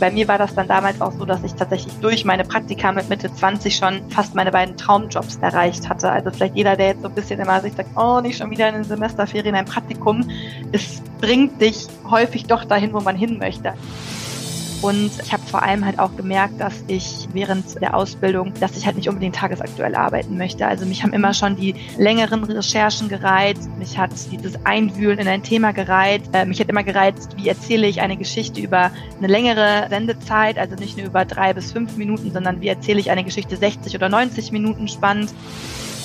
Bei mir war das dann damals auch so, dass ich tatsächlich durch meine Praktika mit Mitte 20 schon fast meine beiden Traumjobs erreicht hatte. Also vielleicht jeder, der jetzt so ein bisschen immer sich sagt, oh, nicht schon wieder in den Semesterferien ein Praktikum, es bringt dich häufig doch dahin, wo man hin möchte. Und ich habe vor allem halt auch gemerkt, dass ich während der Ausbildung, dass ich halt nicht unbedingt tagesaktuell arbeiten möchte. Also mich haben immer schon die längeren Recherchen gereizt, mich hat dieses Einwühlen in ein Thema gereizt, äh, mich hat immer gereizt, wie erzähle ich eine Geschichte über eine längere Sendezeit, also nicht nur über drei bis fünf Minuten, sondern wie erzähle ich eine Geschichte 60 oder 90 Minuten spannend.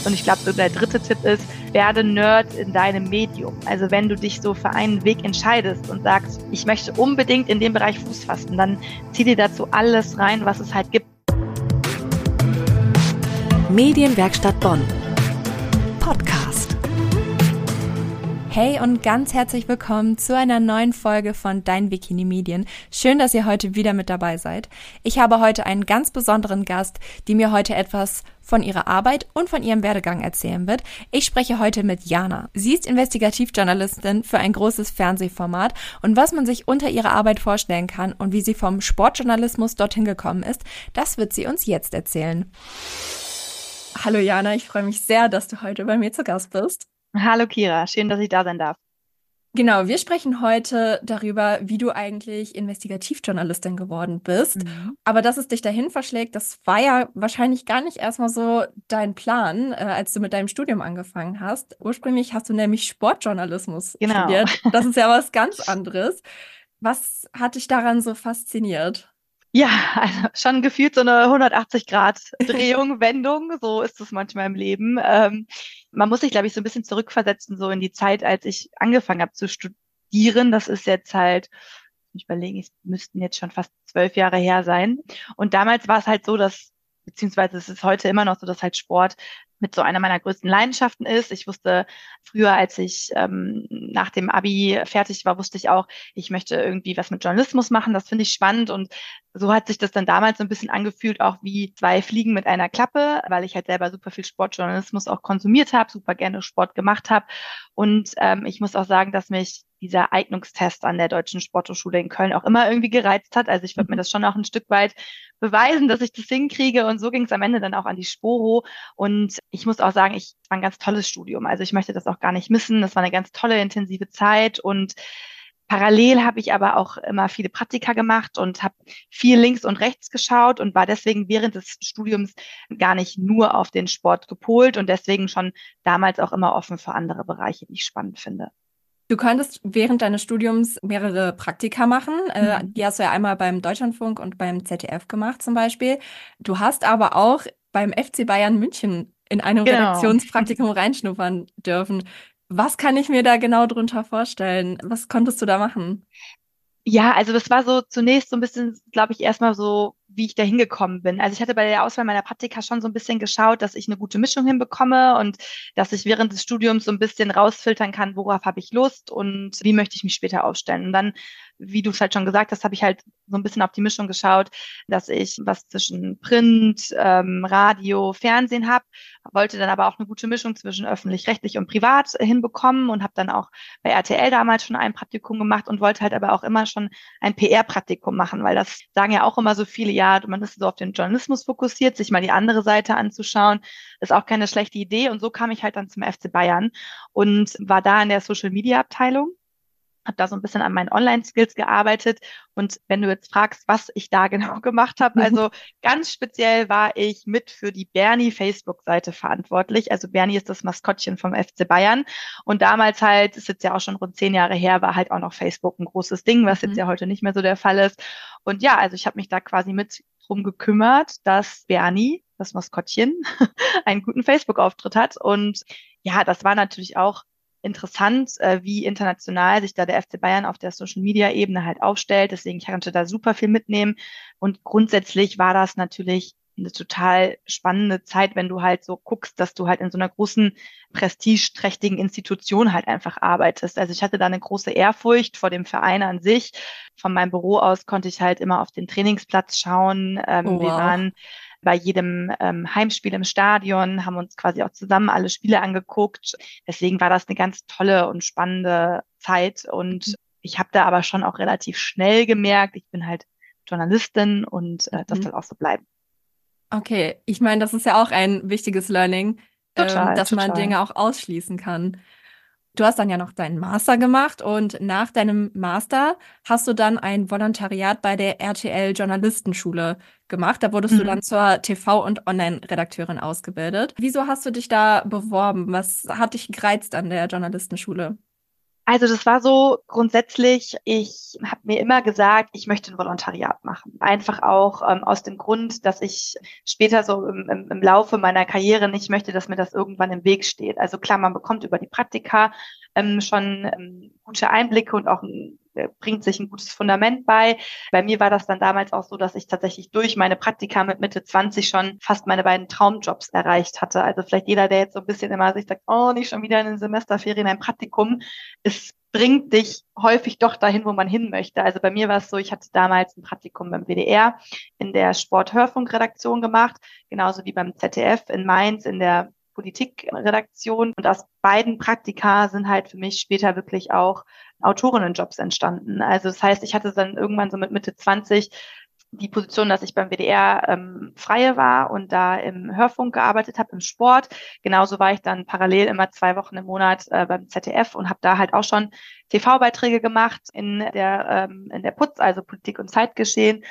Und ich glaube, so der dritte Tipp ist, werde Nerd in deinem Medium. Also wenn du dich so für einen Weg entscheidest und sagst, ich möchte unbedingt in dem Bereich Fuß fassen, dann zieh dir dazu alles rein, was es halt gibt. Medienwerkstatt Bonn. Podcast. Hey und ganz herzlich willkommen zu einer neuen Folge von Dein Bikini Medien. Schön, dass ihr heute wieder mit dabei seid. Ich habe heute einen ganz besonderen Gast, die mir heute etwas von ihrer Arbeit und von ihrem Werdegang erzählen wird. Ich spreche heute mit Jana. Sie ist Investigativjournalistin für ein großes Fernsehformat und was man sich unter ihrer Arbeit vorstellen kann und wie sie vom Sportjournalismus dorthin gekommen ist, das wird sie uns jetzt erzählen. Hallo Jana, ich freue mich sehr, dass du heute bei mir zu Gast bist. Hallo Kira, schön, dass ich da sein darf. Genau, wir sprechen heute darüber, wie du eigentlich Investigativjournalistin geworden bist. Mhm. Aber dass es dich dahin verschlägt, das war ja wahrscheinlich gar nicht erstmal so dein Plan, äh, als du mit deinem Studium angefangen hast. Ursprünglich hast du nämlich Sportjournalismus genau. studiert. Das ist ja was ganz anderes. Was hat dich daran so fasziniert? Ja, also schon gefühlt so eine 180-Grad-Drehung, Wendung. So ist es manchmal im Leben. Ähm, man muss sich, glaube ich, so ein bisschen zurückversetzen, so in die Zeit, als ich angefangen habe zu studieren. Das ist jetzt halt, ich überlege, es müssten jetzt schon fast zwölf Jahre her sein. Und damals war es halt so, dass beziehungsweise es ist heute immer noch so, dass halt Sport mit so einer meiner größten Leidenschaften ist. Ich wusste früher, als ich ähm, nach dem Abi fertig war, wusste ich auch, ich möchte irgendwie was mit Journalismus machen. Das finde ich spannend und so hat sich das dann damals so ein bisschen angefühlt, auch wie zwei Fliegen mit einer Klappe, weil ich halt selber super viel Sportjournalismus auch konsumiert habe, super gerne Sport gemacht habe. Und ähm, ich muss auch sagen, dass mich dieser Eignungstest an der Deutschen Sporthochschule in Köln auch immer irgendwie gereizt hat. Also ich würde mir mhm. das schon auch ein Stück weit beweisen, dass ich das hinkriege. Und so ging es am Ende dann auch an die Sporo. Und ich muss auch sagen, ich war ein ganz tolles Studium. Also ich möchte das auch gar nicht missen. Das war eine ganz tolle, intensive Zeit. Und Parallel habe ich aber auch immer viele Praktika gemacht und habe viel links und rechts geschaut und war deswegen während des Studiums gar nicht nur auf den Sport gepolt und deswegen schon damals auch immer offen für andere Bereiche, die ich spannend finde. Du könntest während deines Studiums mehrere Praktika machen. Äh, mhm. Die hast du ja einmal beim Deutschlandfunk und beim ZDF gemacht zum Beispiel. Du hast aber auch beim FC Bayern München in einem genau. Redaktionspraktikum reinschnuppern dürfen. Was kann ich mir da genau drunter vorstellen? Was konntest du da machen? Ja, also das war so zunächst so ein bisschen, glaube ich, erstmal so wie ich da hingekommen bin. Also ich hatte bei der Auswahl meiner Praktika schon so ein bisschen geschaut, dass ich eine gute Mischung hinbekomme und dass ich während des Studiums so ein bisschen rausfiltern kann, worauf habe ich Lust und wie möchte ich mich später aufstellen. Und dann, wie du es halt schon gesagt hast, habe ich halt so ein bisschen auf die Mischung geschaut, dass ich was zwischen Print, ähm, Radio, Fernsehen habe, wollte dann aber auch eine gute Mischung zwischen öffentlich-rechtlich und privat hinbekommen und habe dann auch bei RTL damals schon ein Praktikum gemacht und wollte halt aber auch immer schon ein PR-Praktikum machen, weil das sagen ja auch immer so viele, ja, man ist so auf den Journalismus fokussiert, sich mal die andere Seite anzuschauen, ist auch keine schlechte Idee. Und so kam ich halt dann zum FC Bayern und war da in der Social Media Abteilung habe da so ein bisschen an meinen Online-Skills gearbeitet. Und wenn du jetzt fragst, was ich da genau gemacht habe, also ganz speziell war ich mit für die Bernie Facebook-Seite verantwortlich. Also Bernie ist das Maskottchen vom FC Bayern. Und damals halt, ist jetzt ja auch schon rund zehn Jahre her, war halt auch noch Facebook ein großes Ding, was jetzt mhm. ja heute nicht mehr so der Fall ist. Und ja, also ich habe mich da quasi mit drum gekümmert, dass Bernie, das Maskottchen, einen guten Facebook-Auftritt hat. Und ja, das war natürlich auch interessant, äh, wie international sich da der FC Bayern auf der Social-Media-Ebene halt aufstellt. Deswegen, ich konnte da super viel mitnehmen. Und grundsätzlich war das natürlich eine total spannende Zeit, wenn du halt so guckst, dass du halt in so einer großen, prestigeträchtigen Institution halt einfach arbeitest. Also ich hatte da eine große Ehrfurcht vor dem Verein an sich. Von meinem Büro aus konnte ich halt immer auf den Trainingsplatz schauen. Ähm, oh, wow. Wir waren bei jedem ähm, Heimspiel im Stadion, haben uns quasi auch zusammen alle Spiele angeguckt. Deswegen war das eine ganz tolle und spannende Zeit und mhm. ich habe da aber schon auch relativ schnell gemerkt, ich bin halt Journalistin und äh, das mhm. soll auch so bleiben. Okay, ich meine, das ist ja auch ein wichtiges Learning, total, ähm, dass total. man Dinge auch ausschließen kann. Du hast dann ja noch deinen Master gemacht und nach deinem Master hast du dann ein Volontariat bei der RTL Journalistenschule gemacht. Da wurdest mhm. du dann zur TV- und Online-Redakteurin ausgebildet. Wieso hast du dich da beworben? Was hat dich gereizt an der Journalistenschule? Also das war so grundsätzlich, ich habe mir immer gesagt, ich möchte ein Volontariat machen. Einfach auch ähm, aus dem Grund, dass ich später so im, im, im Laufe meiner Karriere nicht möchte, dass mir das irgendwann im Weg steht. Also klar, man bekommt über die Praktika ähm, schon ähm, gute Einblicke und auch ein, bringt sich ein gutes Fundament bei. Bei mir war das dann damals auch so, dass ich tatsächlich durch meine Praktika mit Mitte 20 schon fast meine beiden Traumjobs erreicht hatte. Also vielleicht jeder, der jetzt so ein bisschen immer sich sagt, oh, nicht schon wieder in den Semesterferien ein Praktikum, es bringt dich häufig doch dahin, wo man hin möchte. Also bei mir war es so, ich hatte damals ein Praktikum beim WDR in der Sport-Hörfunk-Redaktion gemacht, genauso wie beim ZDF in Mainz in der Politikredaktion. Und aus beiden Praktika sind halt für mich später wirklich auch Autorinnenjobs entstanden. Also das heißt, ich hatte dann irgendwann so mit Mitte 20 die Position, dass ich beim WDR ähm, freie war und da im Hörfunk gearbeitet habe, im Sport. Genauso war ich dann parallel immer zwei Wochen im Monat äh, beim ZDF und habe da halt auch schon TV-Beiträge gemacht in der ähm, in der Putz, also Politik und Zeitgeschehen.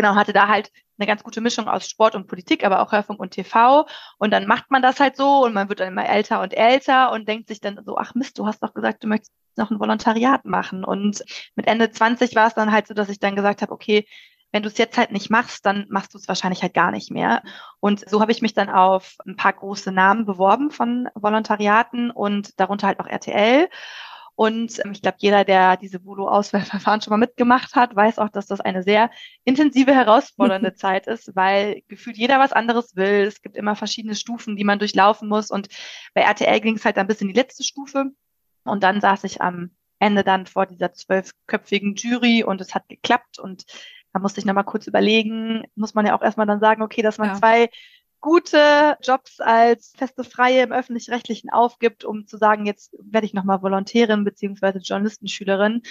Genau, hatte da halt eine ganz gute Mischung aus Sport und Politik, aber auch Hörfunk und TV. Und dann macht man das halt so und man wird dann immer älter und älter und denkt sich dann so, ach Mist, du hast doch gesagt, du möchtest noch ein Volontariat machen. Und mit Ende 20 war es dann halt so, dass ich dann gesagt habe, okay, wenn du es jetzt halt nicht machst, dann machst du es wahrscheinlich halt gar nicht mehr. Und so habe ich mich dann auf ein paar große Namen beworben von Volontariaten und darunter halt auch RTL. Und ähm, ich glaube, jeder, der diese Volo-Auswahlverfahren schon mal mitgemacht hat, weiß auch, dass das eine sehr intensive, herausfordernde Zeit ist, weil gefühlt jeder was anderes will. Es gibt immer verschiedene Stufen, die man durchlaufen muss. Und bei RTL ging es halt ein bisschen die letzte Stufe. Und dann saß ich am Ende dann vor dieser zwölfköpfigen Jury und es hat geklappt. Und da musste ich nochmal kurz überlegen, muss man ja auch erstmal dann sagen, okay, dass man ja. zwei gute Jobs als feste Freie im Öffentlich-Rechtlichen aufgibt, um zu sagen, jetzt werde ich nochmal Volontärin beziehungsweise Journalistenschülerin.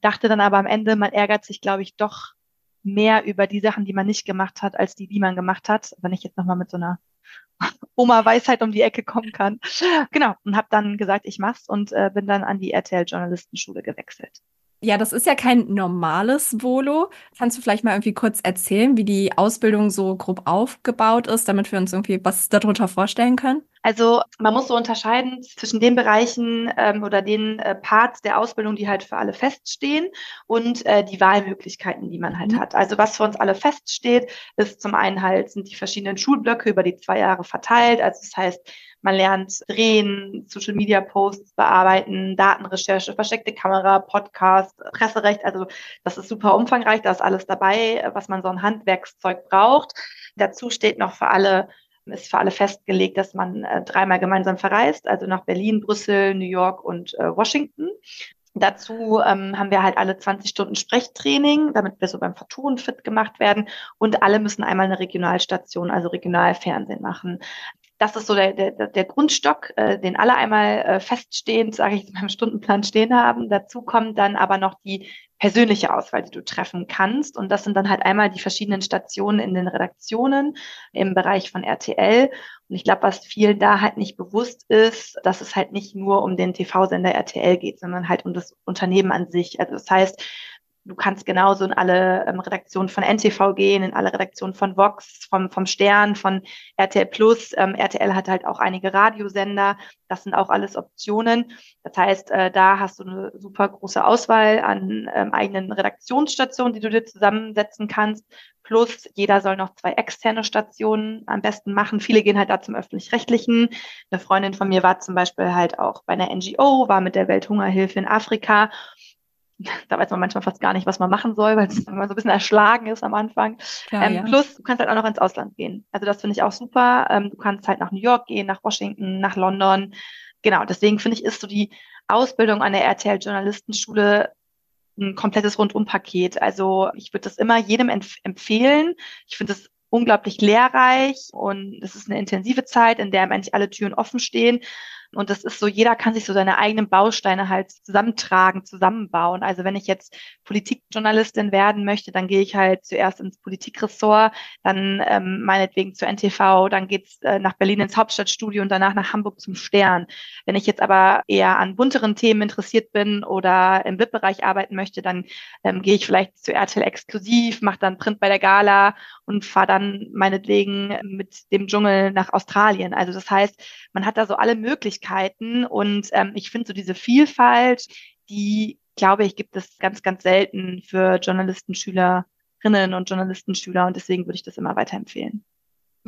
Dachte dann aber am Ende, man ärgert sich, glaube ich, doch mehr über die Sachen, die man nicht gemacht hat, als die, die man gemacht hat. Wenn ich jetzt nochmal mit so einer Oma-Weisheit um die Ecke kommen kann. Genau, und habe dann gesagt, ich mach's und äh, bin dann an die RTL-Journalistenschule gewechselt. Ja, das ist ja kein normales Volo. Kannst du vielleicht mal irgendwie kurz erzählen, wie die Ausbildung so grob aufgebaut ist, damit wir uns irgendwie was darunter vorstellen können? Also man muss so unterscheiden zwischen den Bereichen ähm, oder den äh, Parts der Ausbildung, die halt für alle feststehen und äh, die Wahlmöglichkeiten, die man halt mhm. hat. Also was für uns alle feststeht, ist zum einen halt sind die verschiedenen Schulblöcke über die zwei Jahre verteilt. Also das heißt, man lernt drehen, Social Media Posts bearbeiten, Datenrecherche, versteckte Kamera, Podcast, Presserecht. Also das ist super umfangreich. Da ist alles dabei, was man so ein Handwerkszeug braucht. Dazu steht noch für alle ist für alle festgelegt, dass man äh, dreimal gemeinsam verreist, also nach Berlin, Brüssel, New York und äh, Washington. Dazu ähm, haben wir halt alle 20 Stunden Sprechtraining, damit wir so beim Vertun fit gemacht werden. Und alle müssen einmal eine Regionalstation, also Regionalfernsehen machen. Das ist so der, der, der Grundstock, äh, den alle einmal äh, feststehend, sage ich, in meinem Stundenplan stehen haben. Dazu kommt dann aber noch die persönliche Auswahl, die du treffen kannst. Und das sind dann halt einmal die verschiedenen Stationen in den Redaktionen im Bereich von RTL. Und ich glaube, was vielen da halt nicht bewusst ist, dass es halt nicht nur um den TV-Sender RTL geht, sondern halt um das Unternehmen an sich. Also das heißt, du kannst genauso in alle ähm, Redaktionen von NTV gehen, in alle Redaktionen von Vox, vom, vom Stern, von RTL Plus. Ähm, RTL hat halt auch einige Radiosender. Das sind auch alles Optionen. Das heißt, äh, da hast du eine super große Auswahl an ähm, eigenen Redaktionsstationen, die du dir zusammensetzen kannst. Plus, jeder soll noch zwei externe Stationen am besten machen. Viele gehen halt da zum öffentlich-rechtlichen. Eine Freundin von mir war zum Beispiel halt auch bei einer NGO, war mit der Welthungerhilfe in Afrika da weiß man manchmal fast gar nicht, was man machen soll, weil man so ein bisschen erschlagen ist am Anfang. Klar, ähm, ja. Plus, du kannst halt auch noch ins Ausland gehen. Also das finde ich auch super. Ähm, du kannst halt nach New York gehen, nach Washington, nach London. Genau, deswegen finde ich, ist so die Ausbildung an der RTL Journalistenschule ein komplettes Rundumpaket. Also ich würde das immer jedem empf empfehlen. Ich finde es unglaublich lehrreich und es ist eine intensive Zeit, in der eigentlich alle Türen offen stehen. Und das ist so, jeder kann sich so seine eigenen Bausteine halt zusammentragen, zusammenbauen. Also wenn ich jetzt Politikjournalistin werden möchte, dann gehe ich halt zuerst ins Politikressort, dann ähm, meinetwegen zur NTV, dann geht's äh, nach Berlin ins Hauptstadtstudio und danach nach Hamburg zum Stern. Wenn ich jetzt aber eher an bunteren Themen interessiert bin oder im BIP-Bereich arbeiten möchte, dann ähm, gehe ich vielleicht zu RTL exklusiv, mache dann Print bei der Gala und fahre dann meinetwegen mit dem Dschungel nach Australien. Also das heißt, man hat da so alle Möglichkeiten und ähm, ich finde so diese Vielfalt, die, glaube ich, gibt es ganz, ganz selten für Journalisten, Schülerinnen und Journalistenschüler und deswegen würde ich das immer weiterempfehlen.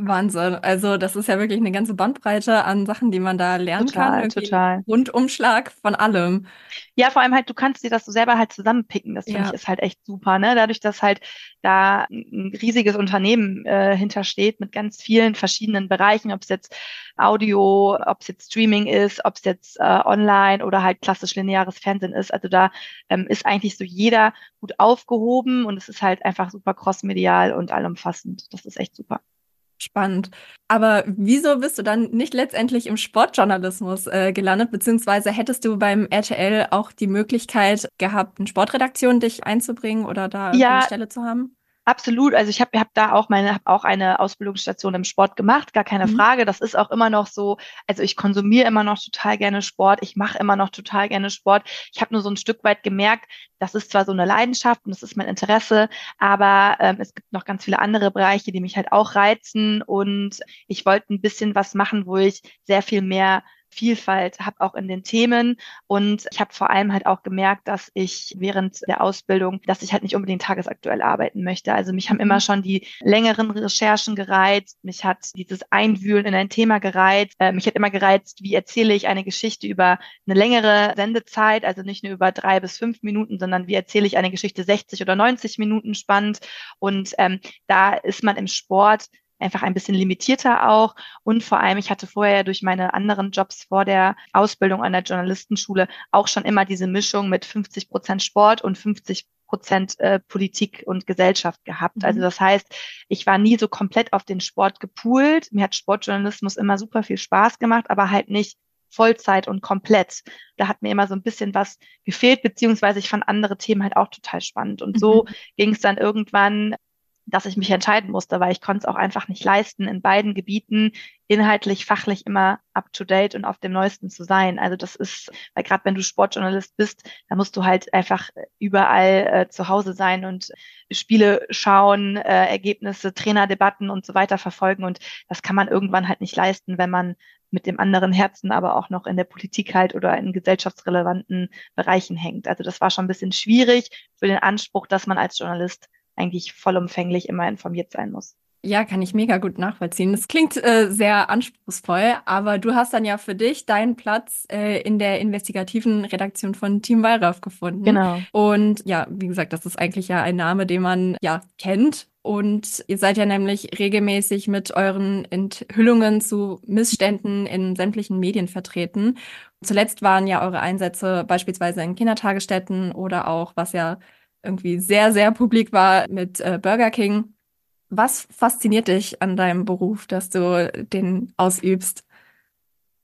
Wahnsinn. Also das ist ja wirklich eine ganze Bandbreite an Sachen, die man da lernen total, kann. Irgendwie total. Rundumschlag von allem. Ja, vor allem halt, du kannst dir das so selber halt zusammenpicken. Das finde Ja. ich ist halt echt super, ne? Dadurch, dass halt da ein riesiges Unternehmen äh, hintersteht mit ganz vielen verschiedenen Bereichen, ob es jetzt Audio, ob es jetzt Streaming ist, ob es jetzt äh, online oder halt klassisch lineares Fernsehen ist. Also da ähm, ist eigentlich so jeder gut aufgehoben und es ist halt einfach super crossmedial und allumfassend. Das ist echt super. Spannend. Aber wieso bist du dann nicht letztendlich im Sportjournalismus äh, gelandet? Beziehungsweise hättest du beim RTL auch die Möglichkeit gehabt, eine Sportredaktion dich einzubringen oder da Ja. eine Stelle zu haben? Absolut. Also ich habe hab da auch meine, habe auch eine Ausbildungsstation im Sport gemacht, gar keine Mhm. Frage. Das ist auch immer noch so. Also ich konsumiere immer noch total gerne Sport. Ich mache immer noch total gerne Sport. Ich habe nur so ein Stück weit gemerkt, das ist zwar so eine Leidenschaft und das ist mein Interesse, aber ähm, es gibt noch ganz viele andere Bereiche, die mich halt auch reizen. Und ich wollte ein bisschen was machen, wo ich sehr viel mehr Vielfalt habe auch in den Themen. Und ich habe vor allem halt auch gemerkt, dass ich während der Ausbildung, dass ich halt nicht unbedingt tagesaktuell arbeiten möchte. Also mich haben immer schon die längeren Recherchen gereizt, mich hat dieses Einwühlen in ein Thema gereizt, äh, mich hat immer gereizt, wie erzähle ich eine Geschichte über eine längere Sendezeit, also nicht nur über drei bis fünf Minuten, sondern wie erzähle ich eine Geschichte 60 oder 90 Minuten spannend. Und ähm, da ist man im Sport einfach ein bisschen limitierter auch. Und vor allem, ich hatte vorher durch meine anderen Jobs vor der Ausbildung an der Journalistenschule auch schon immer diese Mischung mit 50 Prozent Sport und 50 Prozent äh, Politik und Gesellschaft gehabt. Mhm. Also das heißt, ich war nie so komplett auf den Sport gepoolt. Mir hat Sportjournalismus immer super viel Spaß gemacht, aber halt nicht Vollzeit und komplett. Da hat mir immer so ein bisschen was gefehlt, beziehungsweise ich fand andere Themen halt auch total spannend. Und so Mhm. ging es dann irgendwann dass ich mich entscheiden musste, weil ich konnte es auch einfach nicht leisten, in beiden Gebieten inhaltlich, fachlich immer up to date und auf dem Neuesten zu sein. Also das ist, weil gerade wenn du Sportjournalist bist, da musst du halt einfach überall äh, zu Hause sein und Spiele schauen, äh, Ergebnisse, Trainerdebatten und so weiter verfolgen. Und das kann man irgendwann halt nicht leisten, wenn man mit dem anderen Herzen aber auch noch in der Politik halt oder in gesellschaftsrelevanten Bereichen hängt. Also das war schon ein bisschen schwierig für den Anspruch, dass man als Journalist eigentlich vollumfänglich immer informiert sein muss. Ja, kann ich mega gut nachvollziehen. Das klingt äh, sehr anspruchsvoll, aber du hast dann ja für dich deinen Platz äh, in der investigativen Redaktion von Team Wallraff gefunden. Genau. Und ja, wie gesagt, das ist eigentlich ja ein Name, den man ja kennt. Und ihr seid ja nämlich regelmäßig mit euren Enthüllungen zu Missständen in sämtlichen Medien vertreten. Zuletzt waren ja eure Einsätze beispielsweise in Kindertagesstätten oder auch, was ja irgendwie sehr, sehr publik war mit äh, Burger King. Was fasziniert dich an deinem Beruf, dass du den ausübst?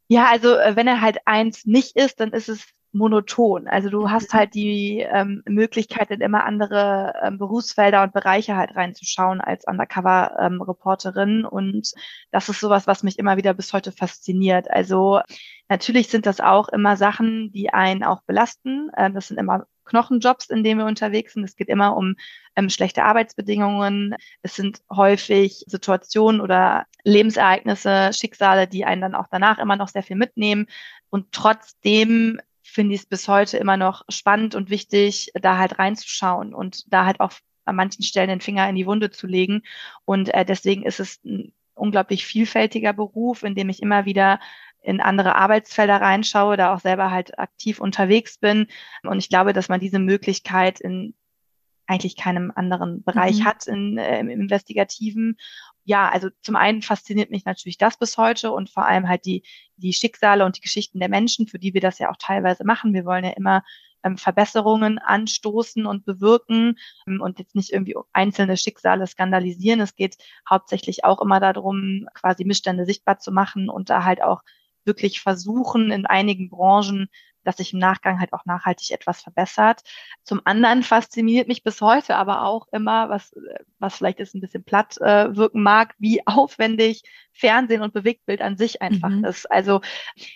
Ja, also äh, wenn er halt eins nicht ist, dann ist es monoton. Also du hast halt die ähm, Möglichkeit, in immer andere ähm, Berufsfelder und Bereiche halt reinzuschauen als Undercover-Reporterin. und das ist sowas, was mich immer wieder bis heute fasziniert. Also natürlich sind das auch immer Sachen, die einen auch belasten. Ähm, das sind immer Knochenjobs, in denen wir unterwegs sind. Es geht immer um ähm, schlechte Arbeitsbedingungen. Es sind häufig Situationen oder Lebensereignisse, Schicksale, die einen dann auch danach immer noch sehr viel mitnehmen. Und trotzdem finde ich es bis heute immer noch spannend und wichtig, da halt reinzuschauen und da halt auch an manchen Stellen den Finger in die Wunde zu legen. Und äh, deswegen ist es ein unglaublich vielfältiger Beruf, in dem ich immer wieder in andere Arbeitsfelder reinschaue, da auch selber halt aktiv unterwegs bin. Und ich glaube, dass man diese Möglichkeit in eigentlich keinem anderen Bereich Mhm. hat in, äh, im Investigativen. Ja, also zum einen fasziniert mich natürlich das bis heute und vor allem halt die, die Schicksale und die Geschichten der Menschen, für die wir das ja auch teilweise machen. Wir wollen ja immer ähm, Verbesserungen anstoßen und bewirken ähm, und jetzt nicht irgendwie einzelne Schicksale skandalisieren. Es geht hauptsächlich auch immer darum, quasi Missstände sichtbar zu machen und da halt auch wirklich versuchen, in einigen Branchen dass sich im Nachgang halt auch nachhaltig etwas verbessert. Zum anderen fasziniert mich bis heute aber auch immer, was, was vielleicht ist ein bisschen platt äh, wirken mag, wie aufwendig Fernsehen und Bewegtbild an sich einfach mhm. ist. Also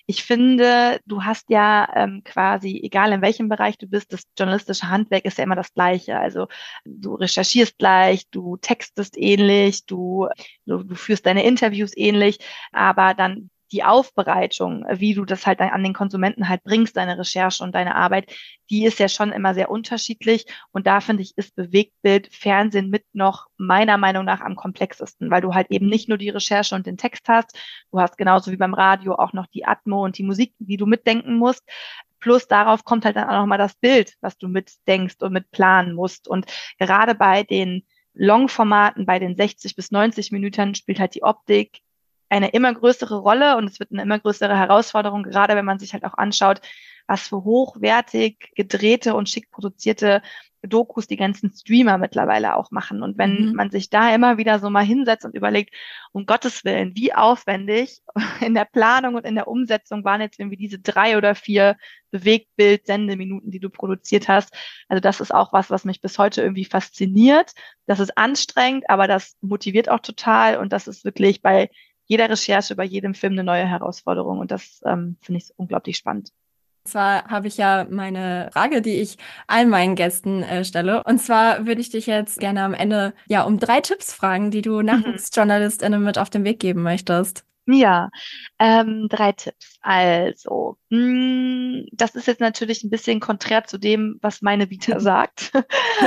ich finde, du hast ja ähm, quasi, egal in welchem Bereich du bist, das journalistische Handwerk ist ja immer das gleiche. Also du recherchierst gleich, du textest ähnlich, du, du, du führst deine Interviews ähnlich, aber dann die Aufbereitung, wie du das halt an den Konsumenten halt bringst, deine Recherche und deine Arbeit, die ist ja schon immer sehr unterschiedlich. Und da finde ich, ist Bewegtbild Fernsehen mit noch meiner Meinung nach am komplexesten, weil du halt eben nicht nur die Recherche und den Text hast, du hast genauso wie beim Radio auch noch die Atmo und die Musik, die du mitdenken musst. Plus darauf kommt halt dann auch nochmal das Bild, was du mitdenkst und mitplanen musst. Und gerade bei den Longformaten, bei den 60 bis 90 Minuten spielt halt die Optik eine immer größere Rolle und es wird eine immer größere Herausforderung, gerade wenn man sich halt auch anschaut, was für hochwertig gedrehte und schick produzierte Dokus die ganzen Streamer mittlerweile auch machen. Und wenn mhm. man sich da immer wieder so mal hinsetzt und überlegt, um Gottes Willen, wie aufwendig in der Planung und in der Umsetzung waren jetzt irgendwie diese drei oder vier Bewegtbild-Sendeminuten, die du produziert hast. Also das ist auch was, was mich bis heute irgendwie fasziniert. Das ist anstrengend, aber das motiviert auch total und das ist wirklich bei jeder Recherche bei jedem Film eine neue Herausforderung und das ähm, finde ich unglaublich spannend. Und zwar habe ich ja meine Frage, die ich allen meinen Gästen äh, stelle. Und zwar würde ich dich jetzt gerne am Ende ja um drei Tipps fragen, die du mhm. Nachwuchsjournalistinnen mit auf den Weg geben möchtest. Ja, ähm, drei Tipps. Also, mh, hm, das ist jetzt natürlich ein bisschen konträr zu dem, was meine Vita sagt,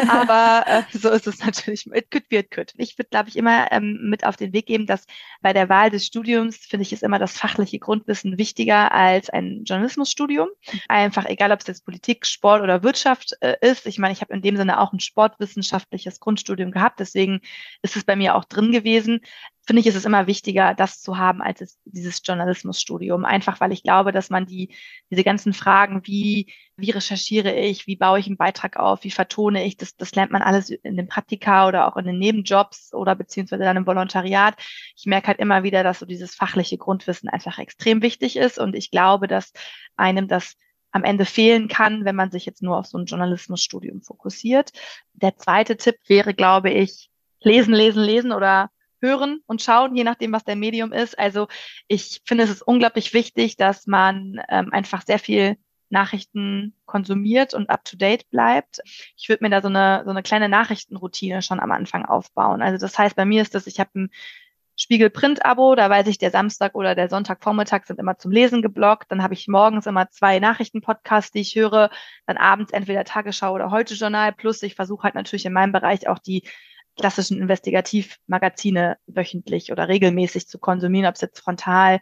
aber äh, so ist es natürlich. It could be, it could. Ich würde, glaube ich, immer ähm, mit auf den Weg geben, dass bei der Wahl des Studiums finde ich ist immer das fachliche Grundwissen wichtiger als ein Journalismusstudium. Einfach egal, ob es jetzt Politik, Sport oder Wirtschaft äh, ist. Ich meine, ich habe in dem Sinne auch ein sportwissenschaftliches Grundstudium gehabt, deswegen ist es bei mir auch drin gewesen finde ich, ist es immer wichtiger, das zu haben, als es, dieses Journalismusstudium. Einfach, weil ich glaube, dass man die, diese ganzen Fragen, wie, wie recherchiere ich, wie baue ich einen Beitrag auf, wie vertone ich, das, das lernt man alles in den Praktika oder auch in den Nebenjobs oder beziehungsweise dann im Volontariat. Ich merke halt immer wieder, dass so dieses fachliche Grundwissen einfach extrem wichtig ist und ich glaube, dass einem das am Ende fehlen kann, wenn man sich jetzt nur auf so ein Journalismusstudium fokussiert. Der zweite Tipp wäre, glaube ich, lesen, lesen, lesen oder hören und schauen, je nachdem, was der Medium ist. Also ich finde, es ist unglaublich wichtig, dass man ähm, einfach sehr viel Nachrichten konsumiert und up to date bleibt. Ich würde mir da so eine, so eine kleine Nachrichtenroutine schon am Anfang aufbauen. Also das heißt, bei mir ist das, ich habe ein Spiegel Print Abo, da weiß ich, der Samstag oder der Sonntagvormittag sind immer zum Lesen geblockt. Dann habe ich morgens immer zwei Nachrichtenpodcasts, die ich höre. Dann abends entweder Tagesschau oder Heute Journal. Plus ich versuche halt natürlich in meinem Bereich auch die klassischen Investigativmagazine wöchentlich oder regelmäßig zu konsumieren, ob es jetzt frontal,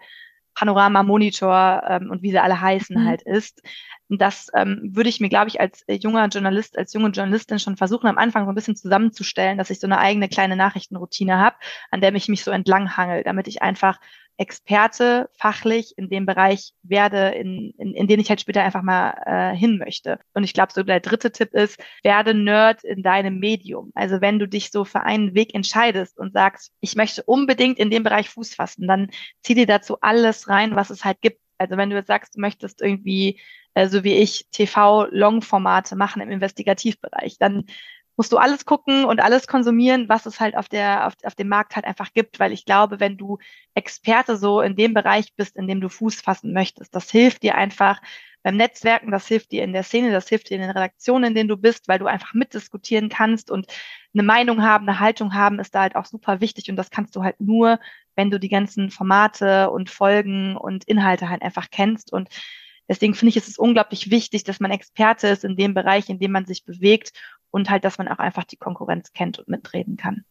Panorama, Monitor ähm, und wie sie alle heißen mhm. halt ist. Und das ähm, würde ich mir, glaube ich, als junger Journalist, als junge Journalistin schon versuchen, am Anfang so ein bisschen zusammenzustellen, dass ich so eine eigene kleine Nachrichtenroutine habe, an der ich mich so entlanghangel, damit ich einfach Experte fachlich in dem Bereich werde, in, in, in den ich halt später einfach mal äh, hin möchte. Und ich glaube, so der dritte Tipp ist, werde Nerd in deinem Medium. Also wenn du dich so für einen Weg entscheidest und sagst, ich möchte unbedingt in dem Bereich Fuß fassen, dann zieh dir dazu alles rein, was es halt gibt. Also wenn du jetzt sagst, du möchtest irgendwie, äh, so wie ich, TV-Long-Formate machen im Investigativbereich, dann musst du alles gucken und alles konsumieren, was es halt auf der, auf, auf dem Markt halt einfach gibt, weil ich glaube, wenn du Experte so in dem Bereich bist, in dem du Fuß fassen möchtest, das hilft dir einfach beim Netzwerken, das hilft dir in der Szene, das hilft dir in den Redaktionen, in denen du bist, weil du einfach mitdiskutieren kannst und eine Meinung haben, eine Haltung haben, ist da halt auch super wichtig. Und das kannst du halt nur, wenn du die ganzen Formate und Folgen und Inhalte halt einfach kennst. Und Deswegen finde ich, ist es unglaublich wichtig, dass man Experte ist in dem Bereich, in dem man sich bewegt und halt, dass man auch einfach die Konkurrenz kennt und mitreden kann.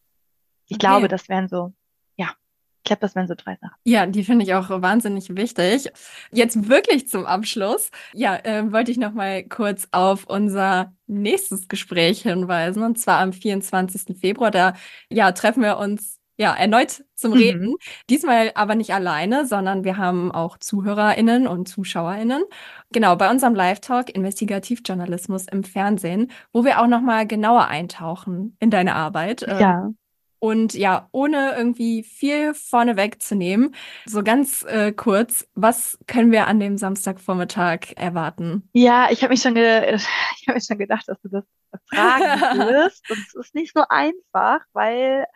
Ich okay. glaube, das wären so, ja, ich glaube, das wären so drei Sachen. Ja, die finde ich auch wahnsinnig wichtig. Jetzt wirklich zum Abschluss, ja, äh, wollte ich noch mal kurz auf unser nächstes Gespräch hinweisen und zwar am 24. Februar. Da ja treffen wir uns ja, erneut zum mhm. Reden. Diesmal aber nicht alleine, sondern wir haben auch ZuhörerInnen und ZuschauerInnen. Genau, bei unserem Live-Talk Investigativjournalismus im Fernsehen, wo wir auch nochmal genauer eintauchen in deine Arbeit. Ähm, ja. Und ja, ohne irgendwie viel vorneweg zu nehmen, so ganz äh, kurz, was können wir an dem Samstagvormittag erwarten? Ja, ich habe mich, schon ich hab mich schon gedacht, dass du das fragen wirst. Und es ist nicht so einfach, weil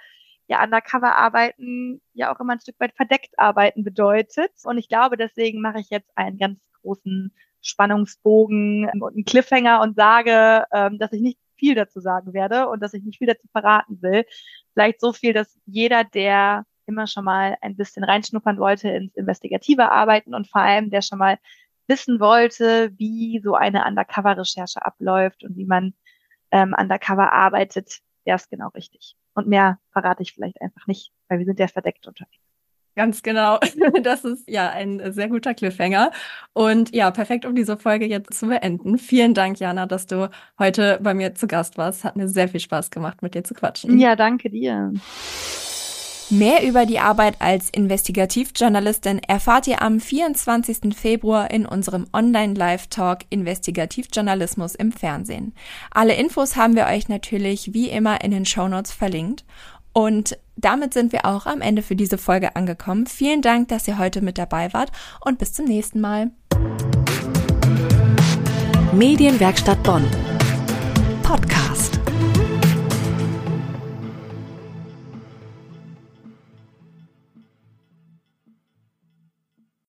ja undercover arbeiten ja auch immer ein Stück weit verdeckt arbeiten bedeutet. Und ich glaube, deswegen mache ich jetzt einen ganz großen Spannungsbogen und einen Cliffhanger und sage, ähm, dass ich nicht viel dazu sagen werde und dass ich nicht viel dazu verraten will. Vielleicht so viel, dass jeder, der immer schon mal ein bisschen reinschnuppern wollte ins investigative Arbeiten und vor allem, der schon mal wissen wollte, wie so eine Undercover-Recherche abläuft und wie man ähm, undercover arbeitet, der ist genau richtig. Und mehr verrate ich vielleicht einfach nicht, weil wir sind ja verdeckt unterwegs. Ganz genau. Das ist ja ein sehr guter Cliffhanger. Und ja, perfekt, um diese Folge jetzt zu beenden. Vielen Dank, Jana, dass du heute bei mir zu Gast warst. Hat mir sehr viel Spaß gemacht, mit dir zu quatschen. Ja, danke dir. Mehr über die Arbeit als Investigativjournalistin erfahrt ihr am 24. Februar in unserem Online-Live-Talk Investigativjournalismus im Fernsehen. Alle Infos haben wir euch natürlich wie immer in den Shownotes verlinkt. Und damit sind wir auch am Ende für diese Folge angekommen. Vielen Dank, dass ihr heute mit dabei wart und bis zum nächsten Mal. Medienwerkstatt Bonn.